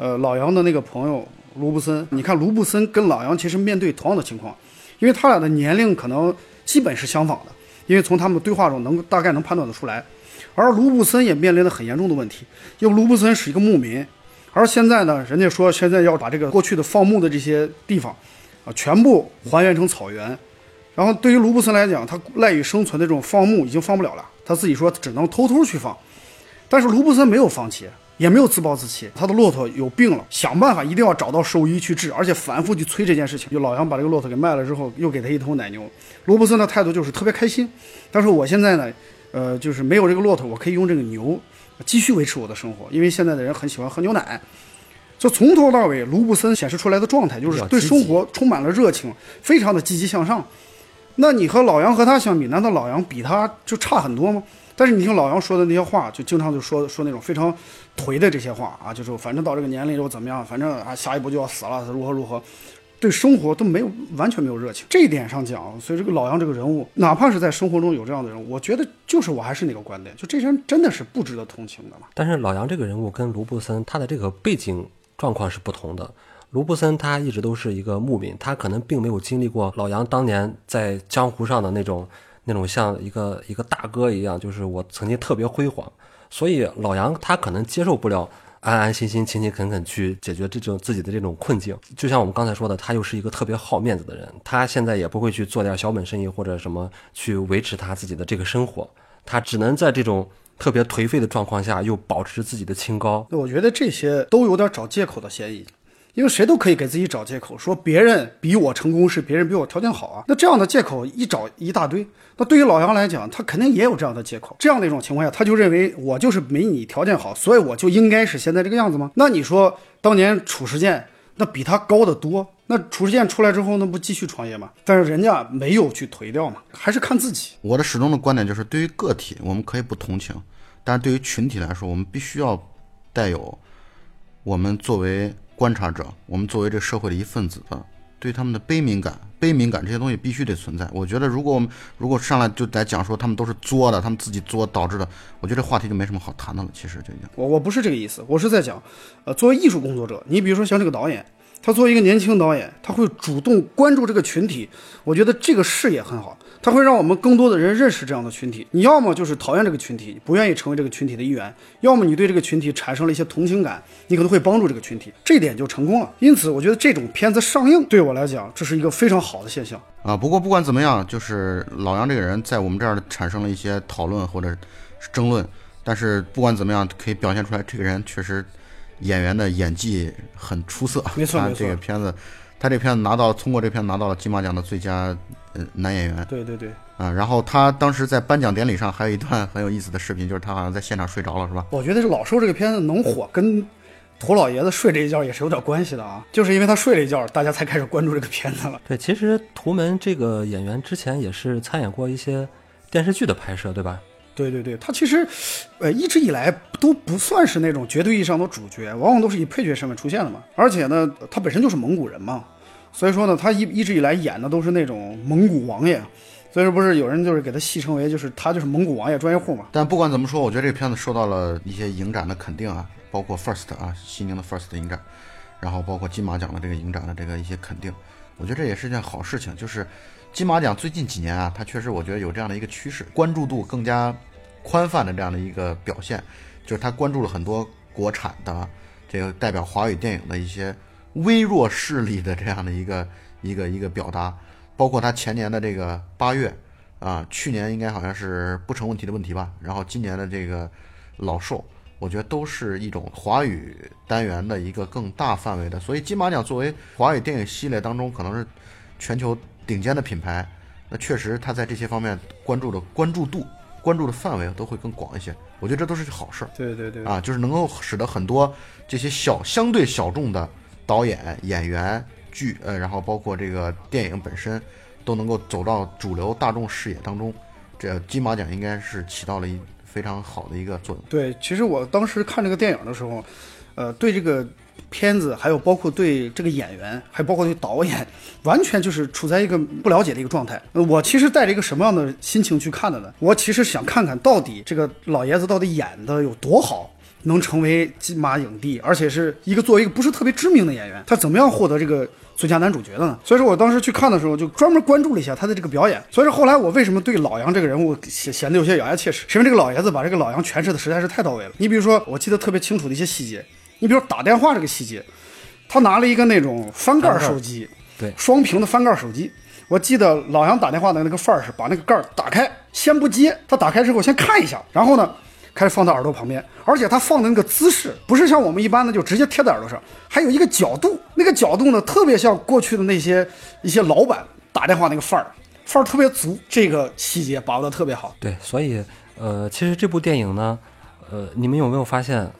呃，老杨的那个朋友卢布森，你看卢布森跟老杨其实面对同样的情况，因为他俩的年龄可能基本是相仿的，因为从他们的对话中能大概能判断得出来。而卢布森也面临着很严重的问题，因为卢布森是一个牧民，而现在呢，人家说现在要把这个过去的放牧的这些地方啊全部还原成草原，然后对于卢布森来讲，他赖以生存的这种放牧已经放不了了，他自己说只能偷偷去放，但是卢布森没有放弃。也没有自暴自弃，他的骆驼有病了，想办法一定要找到兽医去治，而且反复去催这件事情。就老杨把这个骆驼给卖了之后，又给他一头奶牛。罗伯森的态度就是特别开心，但是我现在呢，呃，就是没有这个骆驼，我可以用这个牛继续维持我的生活，因为现在的人很喜欢喝牛奶。就从头到尾，卢布森显示出来的状态就是对生活充满了热情，非常的积极向上。那你和老杨和他相比，难道老杨比他就差很多吗？但是你听老杨说的那些话，就经常就说说那种非常颓的这些话啊，就是反正到这个年龄又怎么样，反正啊下一步就要死了，如何如何，对生活都没有完全没有热情。这一点上讲，所以这个老杨这个人物，哪怕是在生活中有这样的人，我觉得就是我还是那个观点，就这人真的是不值得同情的嘛。但是老杨这个人物跟卢布森他的这个背景状况是不同的。卢布森他一直都是一个牧民，他可能并没有经历过老杨当年在江湖上的那种。那种像一个一个大哥一样，就是我曾经特别辉煌，所以老杨他可能接受不了安安心心、勤勤恳恳去解决这种自己的这种困境。就像我们刚才说的，他又是一个特别好面子的人，他现在也不会去做点小本生意或者什么去维持他自己的这个生活，他只能在这种特别颓废的状况下又保持自己的清高。我觉得这些都有点找借口的嫌疑。因为谁都可以给自己找借口，说别人比我成功是别人比我条件好啊。那这样的借口一找一大堆。那对于老杨来讲，他肯定也有这样的借口。这样的一种情况下，他就认为我就是没你条件好，所以我就应该是现在这个样子吗？那你说当年褚时健那比他高得多，那褚时健出来之后那不继续创业吗？但是人家没有去颓掉嘛，还是看自己。我的始终的观点就是，对于个体我们可以不同情，但是对于群体来说，我们必须要带有我们作为。观察者，我们作为这社会的一份子，对他们的悲悯感、悲悯感这些东西必须得存在。我觉得，如果我们如果上来就来讲说他们都是作的，他们自己作导致的，我觉得这话题就没什么好谈的了。其实就已经，我我不是这个意思，我是在讲，呃，作为艺术工作者，你比如说像这个导演。他作为一个年轻导演，他会主动关注这个群体，我觉得这个视野很好，他会让我们更多的人认识这样的群体。你要么就是讨厌这个群体，不愿意成为这个群体的一员；要么你对这个群体产生了一些同情感，你可能会帮助这个群体，这点就成功了。因此，我觉得这种片子上映对我来讲，这是一个非常好的现象啊。不过不管怎么样，就是老杨这个人在我们这儿产生了一些讨论或者争论，但是不管怎么样，可以表现出来这个人确实。演员的演技很出色，没错。这个片子，他这片子拿到通过这片子拿到了金马奖的最佳呃男演员。对对对。啊，然后他当时在颁奖典礼上还有一段很有意思的视频，就是他好像在现场睡着了，是吧？我觉得是老寿这个片子能火，跟涂老爷子睡这一觉也是有点关系的啊。就是因为他睡了一觉，大家才开始关注这个片子了。对，其实图门这个演员之前也是参演过一些电视剧的拍摄，对吧？对对对，他其实，呃，一直以来都不算是那种绝对意义上的主角，往往都是以配角身份出现的嘛。而且呢，他本身就是蒙古人嘛，所以说呢，他一一直以来演的都是那种蒙古王爷。所以说，不是有人就是给他戏称为，就是他就是蒙古王爷专业户嘛。但不管怎么说，我觉得这个片子受到了一些影展的肯定啊，包括 First 啊，西宁的 First 影展，然后包括金马奖的这个影展的这个一些肯定，我觉得这也是件好事情。就是金马奖最近几年啊，它确实我觉得有这样的一个趋势，关注度更加。宽泛的这样的一个表现，就是他关注了很多国产的这个代表华语电影的一些微弱势力的这样的一个一个一个表达，包括他前年的这个八月啊，去年应该好像是不成问题的问题吧，然后今年的这个老兽，我觉得都是一种华语单元的一个更大范围的，所以金马奖作为华语电影系列当中可能是全球顶尖的品牌，那确实他在这些方面关注的关注度、关注的范围都会更广一些，我觉得这都是好事儿。对对对，啊，就是能够使得很多这些小相对小众的导演、演员、剧，呃，然后包括这个电影本身，都能够走到主流大众视野当中。这金马奖应该是起到了一非常好的一个作用。对，其实我当时看这个电影的时候，呃，对这个片子，还有包括对这个演员，还包括对导演，完全就是处在一个不了解的一个状态。我其实带着一个什么样的心情去看的呢？我其实想看看到底这个老爷子到底演的有多好。能成为金马影帝，而且是一个作为一个不是特别知名的演员，他怎么样获得这个最佳男主角的呢？所以说我当时去看的时候，就专门关注了一下他的这个表演。所以说后来我为什么对老杨这个人物显显得有些咬牙切齿，是因为这个老爷子把这个老杨诠释的实在是太到位了。你比如说，我记得特别清楚的一些细节，你比如打电话这个细节，他拿了一个那种翻盖手机，对双屏的翻盖手机。我记得老杨打电话的那个范儿是把那个盖儿打开，先不接，他打开之后先看一下，然后呢。开始放到耳朵旁边，而且他放的那个姿势不是像我们一般的就直接贴在耳朵上，还有一个角度，那个角度呢特别像过去的那些一些老板打电话那个范儿，范儿特别足，这个细节把握的特别好。对，所以呃，其实这部电影呢，呃，你们有没有发现，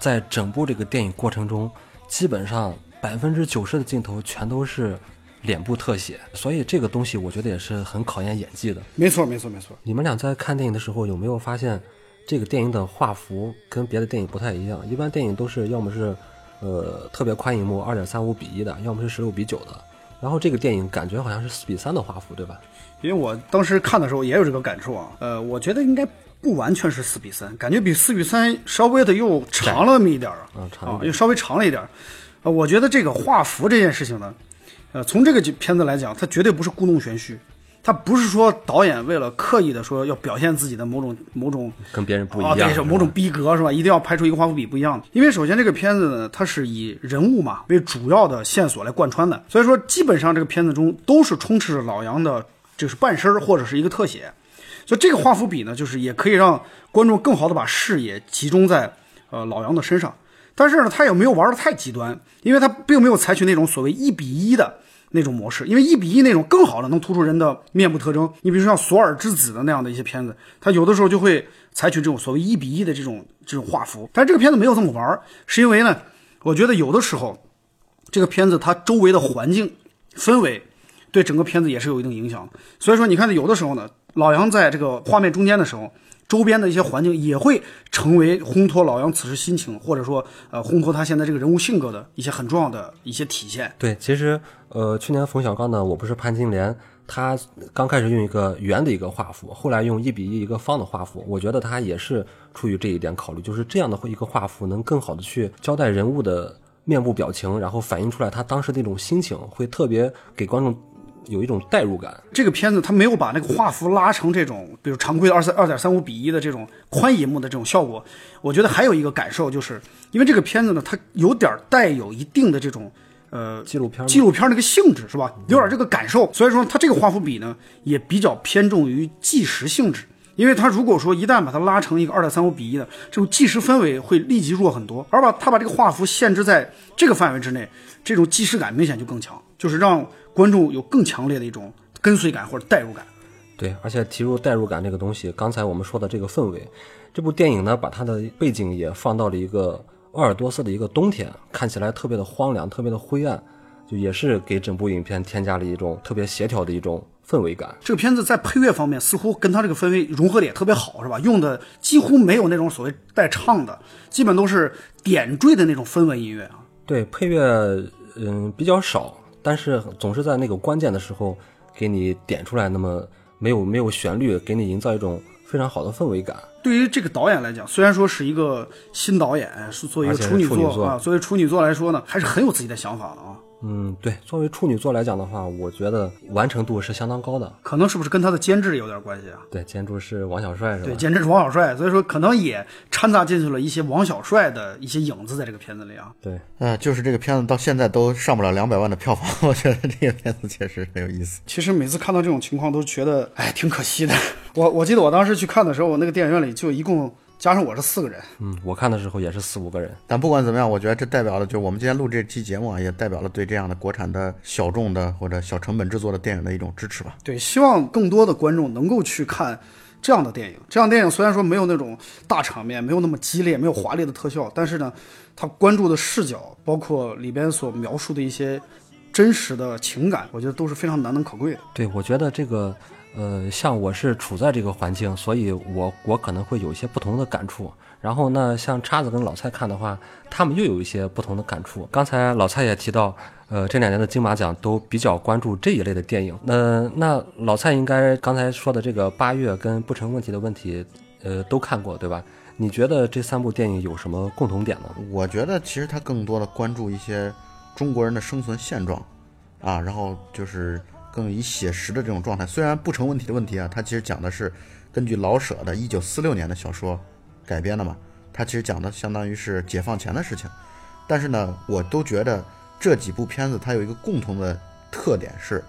在整部这个电影过程中，基本上百分之九十的镜头全都是脸部特写，所以这个东西我觉得也是很考验演技的。没错，没错，没错。你们俩在看电影的时候有没有发现？这个电影的画幅跟别的电影不太一样，一般电影都是要么是，呃，特别宽银幕二点三五比一的，要么是十六比九的。然后这个电影感觉好像是四比三的画幅，对吧？因为我当时看的时候也有这个感触啊，呃，我觉得应该不完全是四比三，感觉比四比三稍微的又长了那么一点儿啊，长啊，又稍微长了一点儿。呃，我觉得这个画幅这件事情呢，呃，从这个片子来讲，它绝对不是故弄玄虚。它不是说导演为了刻意的说要表现自己的某种某种跟别人不一样啊，样，对，是某种逼格是吧？一定要拍出一个画幅比不一样的。因为首先这个片子呢，它是以人物嘛为主要的线索来贯穿的，所以说基本上这个片子中都是充斥着老杨的，就是半身儿或者是一个特写。就这个画幅比呢，就是也可以让观众更好的把视野集中在呃老杨的身上。但是呢，他也没有玩的太极端，因为他并没有采取那种所谓一比一的。那种模式，因为一比一那种更好的能突出人的面部特征。你比如说像《索尔之子》的那样的一些片子，他有的时候就会采取这种所谓一比一的这种这种画幅。但是这个片子没有这么玩，是因为呢，我觉得有的时候这个片子它周围的环境氛围对整个片子也是有一定影响。所以说，你看有的时候呢，老杨在这个画面中间的时候。周边的一些环境也会成为烘托老杨此时心情，或者说呃烘托他现在这个人物性格的一些很重要的一些体现。对，其实呃去年冯小刚呢，我不是潘金莲，他刚开始用一个圆的一个画幅，后来用一比一一个方的画幅，我觉得他也是出于这一点考虑，就是这样的一个画幅能更好的去交代人物的面部表情，然后反映出来他当时那种心情，会特别给观众。有一种代入感。这个片子它没有把那个画幅拉成这种，比如常规的二三二点三五比一的这种宽银幕的这种效果。我觉得还有一个感受，就是因为这个片子呢，它有点带有一定的这种呃纪录片纪录片那个性质，是吧？有点这个感受。所以说它这个画幅比呢，也比较偏重于纪实性质。因为它如果说一旦把它拉成一个二点三五比一的这种纪实氛围，会立即弱很多。而把它把这个画幅限制在这个范围之内，这种纪实感明显就更强，就是让。观众有更强烈的一种跟随感或者代入感，对，而且提入代入感这个东西，刚才我们说的这个氛围，这部电影呢，把它的背景也放到了一个鄂尔多斯的一个冬天，看起来特别的荒凉，特别的灰暗，就也是给整部影片添加了一种特别协调的一种氛围感。这个片子在配乐方面似乎跟它这个氛围融合的也特别好，是吧？用的几乎没有那种所谓带唱的，基本都是点缀的那种氛围音乐啊。对，配乐嗯比较少。但是总是在那个关键的时候给你点出来，那么没有没有旋律，给你营造一种非常好的氛围感。对于这个导演来讲，虽然说是一个新导演，是作为一个处女座啊，作为处女座来说呢，还是很有自己的想法的啊。嗯，对，作为处女座来讲的话，我觉得完成度是相当高的。可能是不是跟他的监制有点关系啊？对，监制是王小帅是吧？对，监制是王小帅，所以说可能也掺杂进去了一些王小帅的一些影子在这个片子里啊。对，呃，就是这个片子到现在都上不了两百万的票房，[laughs] 我觉得这个片子确实很有意思。其实每次看到这种情况，都觉得哎挺可惜的。我我记得我当时去看的时候，我那个电影院里就一共加上我是四个人。嗯，我看的时候也是四五个人。但不管怎么样，我觉得这代表了，就是我们今天录这期节目啊，也代表了对这样的国产的小众的或者小成本制作的电影的一种支持吧。对，希望更多的观众能够去看这样的电影。这样电影虽然说没有那种大场面，没有那么激烈，没有华丽的特效，但是呢，它关注的视角，包括里边所描述的一些真实的情感，我觉得都是非常难能可贵的。对，我觉得这个，呃，像我是处在这个环境，所以我我可能会有一些不同的感触。然后呢，像叉子跟老蔡看的话，他们又有一些不同的感触。刚才老蔡也提到，呃，这两年的金马奖都比较关注这一类的电影。那那老蔡应该刚才说的这个八月跟不成问题的问题，呃，都看过对吧？你觉得这三部电影有什么共同点呢？我觉得其实他更多的关注一些中国人的生存现状，啊，然后就是更以写实的这种状态。虽然不成问题的问题啊，它其实讲的是根据老舍的一九四六年的小说改编的嘛，它其实讲的相当于是解放前的事情。但是呢，我都觉得这几部片子它有一个共同的特点是，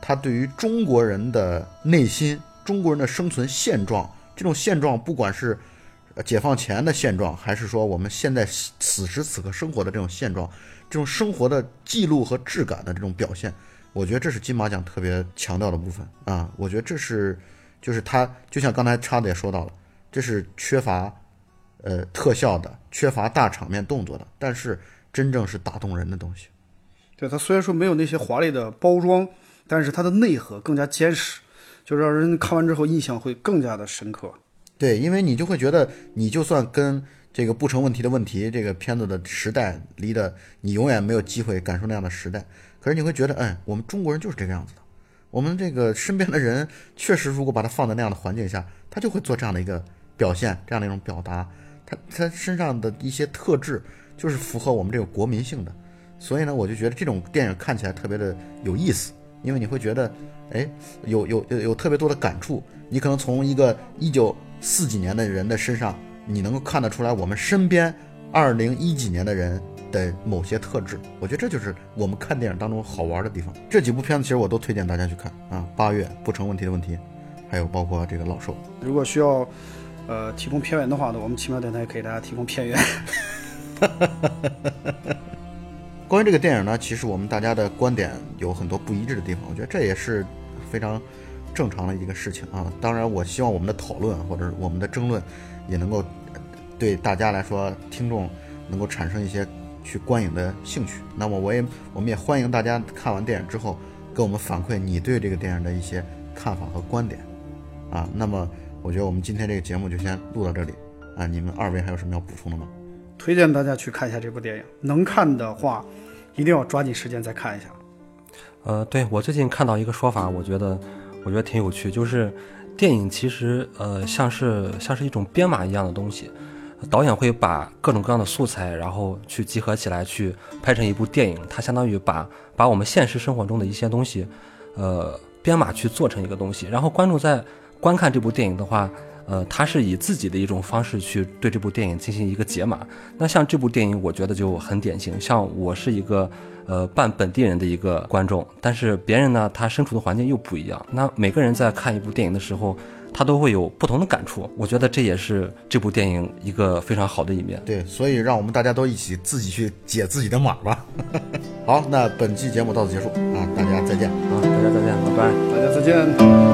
它对于中国人的内心、中国人的生存现状，这种现状不管是解放前的现状，还是说我们现在此时此刻生活的这种现状，这种生活的记录和质感的这种表现，我觉得这是金马奖特别强调的部分啊。我觉得这是就是它，就像刚才叉子也说到了，这是缺乏呃特效的，缺乏大场面动作的，但是真正是打动人的东西。对它虽然说没有那些华丽的包装，但是它的内核更加坚实，就让人看完之后印象会更加的深刻。对，因为你就会觉得，你就算跟这个不成问题的问题这个片子的时代离的，你永远没有机会感受那样的时代。可是你会觉得，哎，我们中国人就是这个样子的。我们这个身边的人，确实如果把他放在那样的环境下，他就会做这样的一个表现，这样的一种表达。他他身上的一些特质，就是符合我们这个国民性的。所以呢，我就觉得这种电影看起来特别的有意思，因为你会觉得，哎，有有有有特别多的感触。你可能从一个一九四几年的人的身上，你能够看得出来我们身边二零一几年的人的某些特质。我觉得这就是我们看电影当中好玩的地方。这几部片子其实我都推荐大家去看啊，八月不成问题的问题，还有包括这个老兽。如果需要呃提供片源的话呢，我们奇妙电台给大家提供片源。[laughs] 关于这个电影呢，其实我们大家的观点有很多不一致的地方，我觉得这也是非常正常的一个事情啊。当然，我希望我们的讨论或者是我们的争论，也能够对大家来说，听众能够产生一些去观影的兴趣。那么，我也我们也欢迎大家看完电影之后，给我们反馈你对这个电影的一些看法和观点啊。那么，我觉得我们今天这个节目就先录到这里啊。你们二位还有什么要补充的吗？推荐大家去看一下这部电影，能看的话，一定要抓紧时间再看一下。呃，对我最近看到一个说法，我觉得我觉得挺有趣，就是电影其实呃像是像是一种编码一样的东西，导演会把各种各样的素材，然后去集合起来去拍成一部电影，它相当于把把我们现实生活中的一些东西，呃编码去做成一个东西，然后观众在观看这部电影的话。呃，他是以自己的一种方式去对这部电影进行一个解码。那像这部电影，我觉得就很典型。像我是一个呃半本地人的一个观众，但是别人呢，他身处的环境又不一样。那每个人在看一部电影的时候，他都会有不同的感触。我觉得这也是这部电影一个非常好的一面。对，所以让我们大家都一起自己去解自己的码吧。[laughs] 好，那本期节目到此结束啊，大家再见。啊，大家再见，拜拜。大家再见。